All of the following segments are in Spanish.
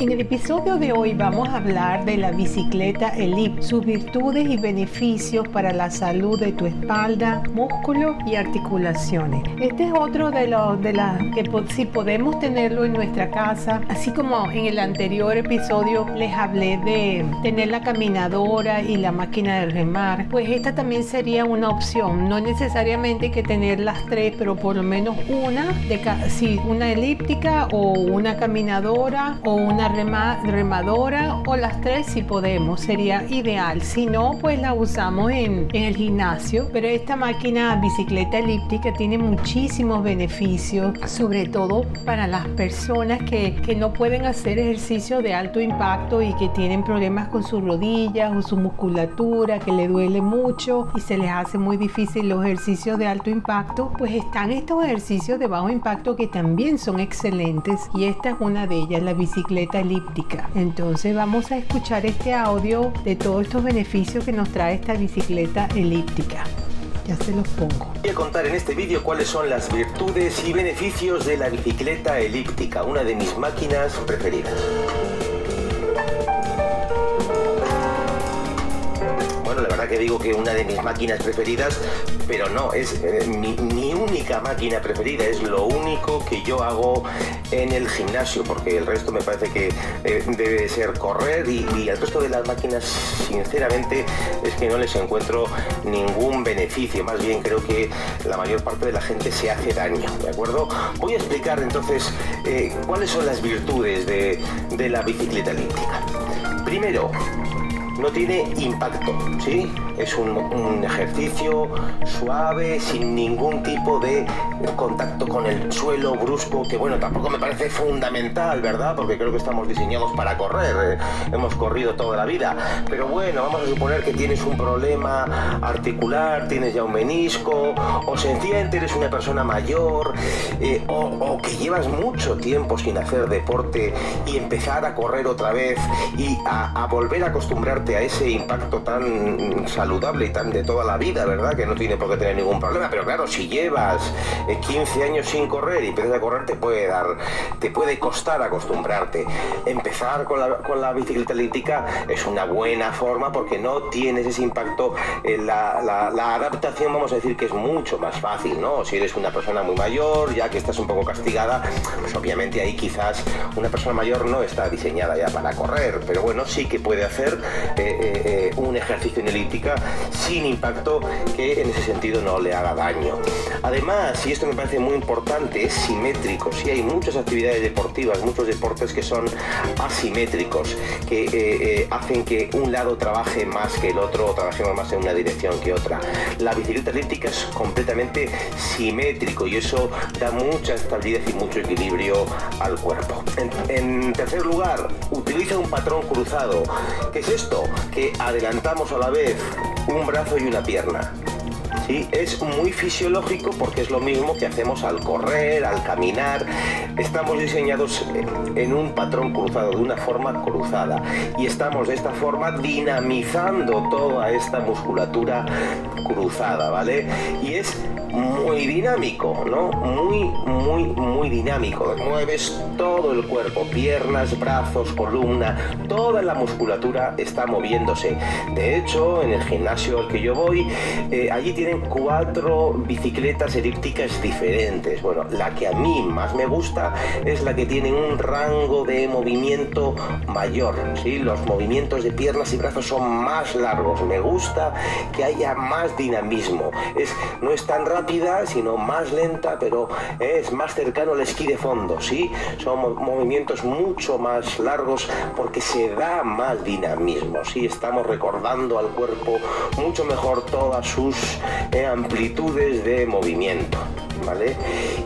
En el episodio de hoy vamos a hablar de la bicicleta Elite, sus virtudes y beneficios para la salud de tu espalda, músculo y articulaciones. Este es otro de los de las que si podemos tenerlo en nuestra casa, así como en el anterior episodio les hablé de tener la caminadora y la máquina de remar, pues esta también sería una opción. No necesariamente que tener las tres, pero por lo menos una de si una elíptica o una caminadora o una remadora o las tres si podemos, sería ideal. Si no, pues la usamos en, en el gimnasio. Pero esta máquina bicicleta elíptica tiene muchísimos beneficios, sobre todo para las personas que, que no pueden hacer ejercicio de alto impacto y que tienen problemas con sus rodillas o su musculatura, que le duele mucho y se les hace muy difícil los ejercicios de alto impacto, pues están estos ejercicios de bajo impacto que también son excelentes y esta es una de ellas, la bicicleta elíptica. Entonces vamos a escuchar este audio de todos estos beneficios que nos trae esta bicicleta elíptica. Ya se los pongo. Voy a contar en este vídeo cuáles son las virtudes y beneficios de la bicicleta elíptica, una de mis máquinas preferidas. Que digo que una de mis máquinas preferidas pero no, es eh, mi, única máquina preferida, es lo único que yo hago en el gimnasio, porque el resto me parece que eh, debe ser correr y, y al resto de las máquinas, sinceramente, es que no les encuentro ningún beneficio, más bien creo que la mayor parte de la gente se hace daño, ¿de acuerdo? Voy a explicar entonces eh, cuáles son las virtudes de, de la bicicleta elíptica. Primero, no tiene impacto, ¿sí? Es un, ejercicio suave, sin ningún tipo de contacto con el suelo brusco, que bueno, tampoco me parece fundamental, ¿verdad? Porque creo que estamos diseñados para correr, eh, hemos corrido toda la vida. Pero bueno, vamos a suponer que tienes un problema articular, tienes ya un menisco, o sencillamente eres una persona mayor, eh, o, que llevas mucho tiempo sin hacer deporte y empezar a correr otra vez y a volver a acostumbrarte a ese impacto tan saludable y tan de toda la vida, ¿verdad? Que no tiene por qué tener ningún problema. Pero claro, si llevas 15 eh, años sin correr y empiezas a correr, te puede dar, te puede costar acostumbrarte. Empezar con la, bicicleta elíptica es una buena forma porque no tienes ese impacto. En la, adaptación, vamos a decir que es mucho más fácil, ¿no? Si eres una persona muy mayor, ya que estás un poco castigada, pues obviamente ahí quizás una persona mayor no está diseñada ya para correr, pero bueno, sí que puede hacer eh, eh, un ejercicio en elíptica sin impacto que en ese sentido no le haga daño. Además, y esto me parece muy importante, es simétrico. Si hay muchas actividades deportivas, muchos deportes que son asimétricos, que eh, hacen que un lado trabaje más que el otro o trabajemos más en una dirección que otra. La bicicleta elíptica es completamente simétrico y eso da mucha estabilidad y mucho equilibrio al cuerpo. en tercer lugar, utiliza un patrón cruzado. ¿Qué es esto? Que adelantamos a la vez un brazo y una pierna. ¿Sí? Es muy fisiológico porque es lo mismo que hacemos al correr, al caminar. Estamos diseñados en un patrón cruzado, de una forma cruzada. Y estamos de esta forma dinamizando toda esta musculatura cruzada, ¿vale? Y es muy dinámico, ¿no? Muy, muy, muy dinámico. Mueves todo el cuerpo, piernas, brazos, columna, toda la musculatura está moviéndose. De hecho, en el gimnasio al que yo voy, eh, allí tienen cuatro bicicletas elípticas diferentes. Bueno, la que a mí más me gusta es la que tiene un rango de movimiento mayor, ¿sí? Los movimientos de piernas y brazos son más largos. Me gusta que haya más dinamismo. Es, no es tan rápido sino más lenta, pero es más cercano al esquí de fondo, ¿sí? Son movimientos mucho más largos porque se da más dinamismo, ¿sí? Estamos recordando al cuerpo mucho mejor todas sus eh, amplitudes de movimiento. ¿Vale?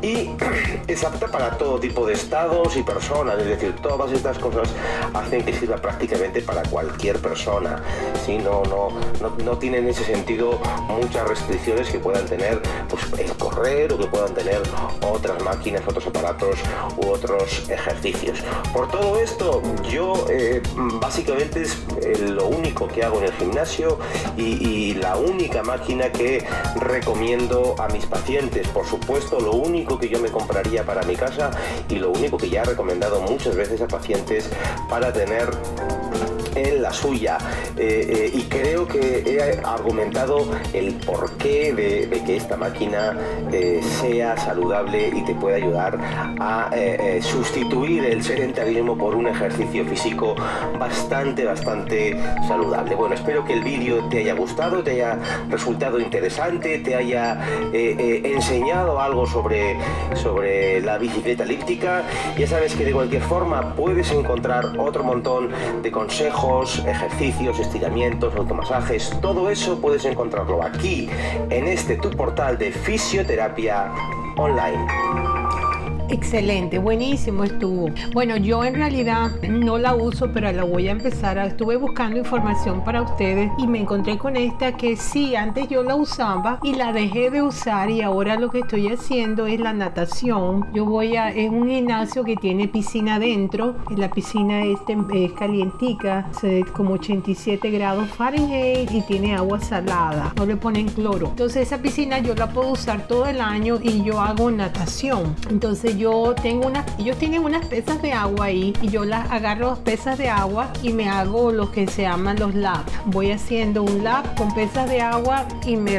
Y es apta para todo tipo de estados y personas, es decir, todas estas cosas hacen que sirva prácticamente para cualquier persona, ¿sí? no, no, no, tiene en ese sentido muchas restricciones que puedan tener pues, el correr o que puedan tener otras máquinas, otros aparatos u otros ejercicios. Por todo esto, yo eh, básicamente es eh, lo único que hago en el gimnasio y, la única máquina que recomiendo a mis pacientes. Por supuesto, lo único que yo me compraría para mi casa y lo único que ya he recomendado muchas veces a pacientes para tener en la suya eh, eh, y creo que he argumentado el porqué de, de que esta máquina eh, sea saludable y te pueda ayudar a sustituir el sedentarismo por un ejercicio físico bastante, bastante saludable. Bueno, espero que el vídeo te haya gustado, te haya resultado interesante, te haya enseñado algo sobre, sobre la bicicleta elíptica. Ya sabes que de cualquier forma puedes encontrar otro montón de consejos ejercicios, estiramientos, automasajes, todo eso puedes encontrarlo aquí, en este tu portal de fisioterapia online. Excelente, buenísimo estuvo. Bueno, yo en realidad no la uso, pero la voy a empezar. A, estuve buscando información para ustedes y me encontré con esta que sí, antes yo la usaba y la dejé de usar y ahora lo que estoy haciendo es la natación. Yo voy a, es un gimnasio que tiene piscina dentro. La piscina es, es calientica, como 87 grados Fahrenheit y tiene agua salada. No le ponen cloro. Entonces esa piscina yo la puedo usar todo el año y yo hago natación. Entonces yo tengo unas, ellos tienen unas pesas de agua ahí y yo las agarro pesas de agua y me hago lo que se llaman los laps. Voy haciendo un lap con pesas de agua y me,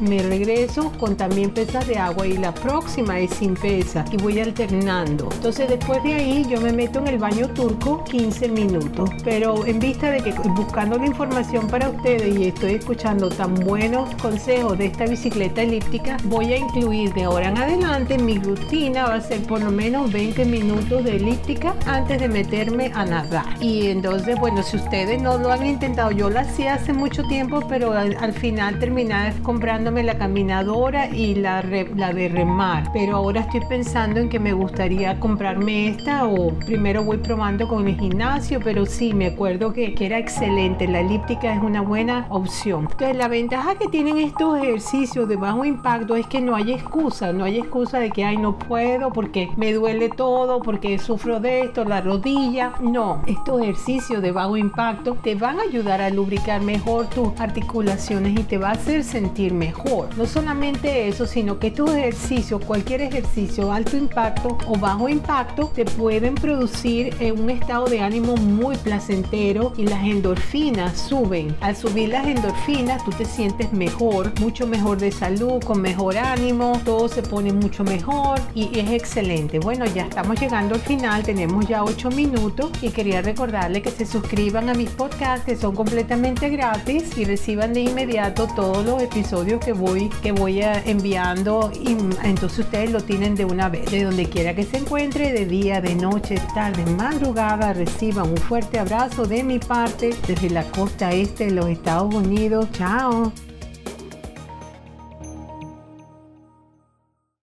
me regreso con también pesas de agua y la próxima es sin pesas y voy alternando. Entonces después de ahí yo me meto en el baño turco 15 minutos. Pero en vista de que buscando la información para ustedes y estoy escuchando tan buenos consejos de esta bicicleta elíptica, voy a incluir de ahora en adelante mi rutina va a ser por lo menos 20 minutos de elíptica antes de meterme a nadar. Y entonces, bueno, si ustedes no lo han intentado, yo lo hacía hace mucho tiempo, pero al, final terminé comprándome la caminadora y la, la de remar. Pero ahora estoy pensando en que me gustaría comprarme esta o primero voy probando con el gimnasio, pero sí, me acuerdo que, que era excelente. La elíptica es una buena opción. Entonces, la ventaja que tienen estos ejercicios de bajo impacto es que no hay excusa, no hay excusa de que, ay, no puedo porque me duele todo, porque sufro de esto, la rodilla. No, estos ejercicios de bajo impacto te van a ayudar a lubricar mejor tus articulaciones y te va a hacer sentir mejor. No solamente eso, sino que estos ejercicios, cualquier ejercicio alto impacto o bajo impacto, te pueden producir un estado de ánimo muy placentero y las endorfinas suben. Al subir las endorfinas, tú te sientes mejor, mucho mejor de salud, con mejor ánimo, todo se pone mucho mejor y es excelente. Bueno, ya estamos llegando al final, tenemos ya 8 minutos y quería recordarle que se suscriban a mis podcasts que son completamente gratis y reciban de inmediato todos los episodios que voy, que voy a enviando y entonces ustedes lo tienen de una vez, de donde quiera que se encuentre, de día, de noche, tarde, madrugada, reciban un fuerte abrazo de mi parte desde la costa este de los Estados Unidos. Chao.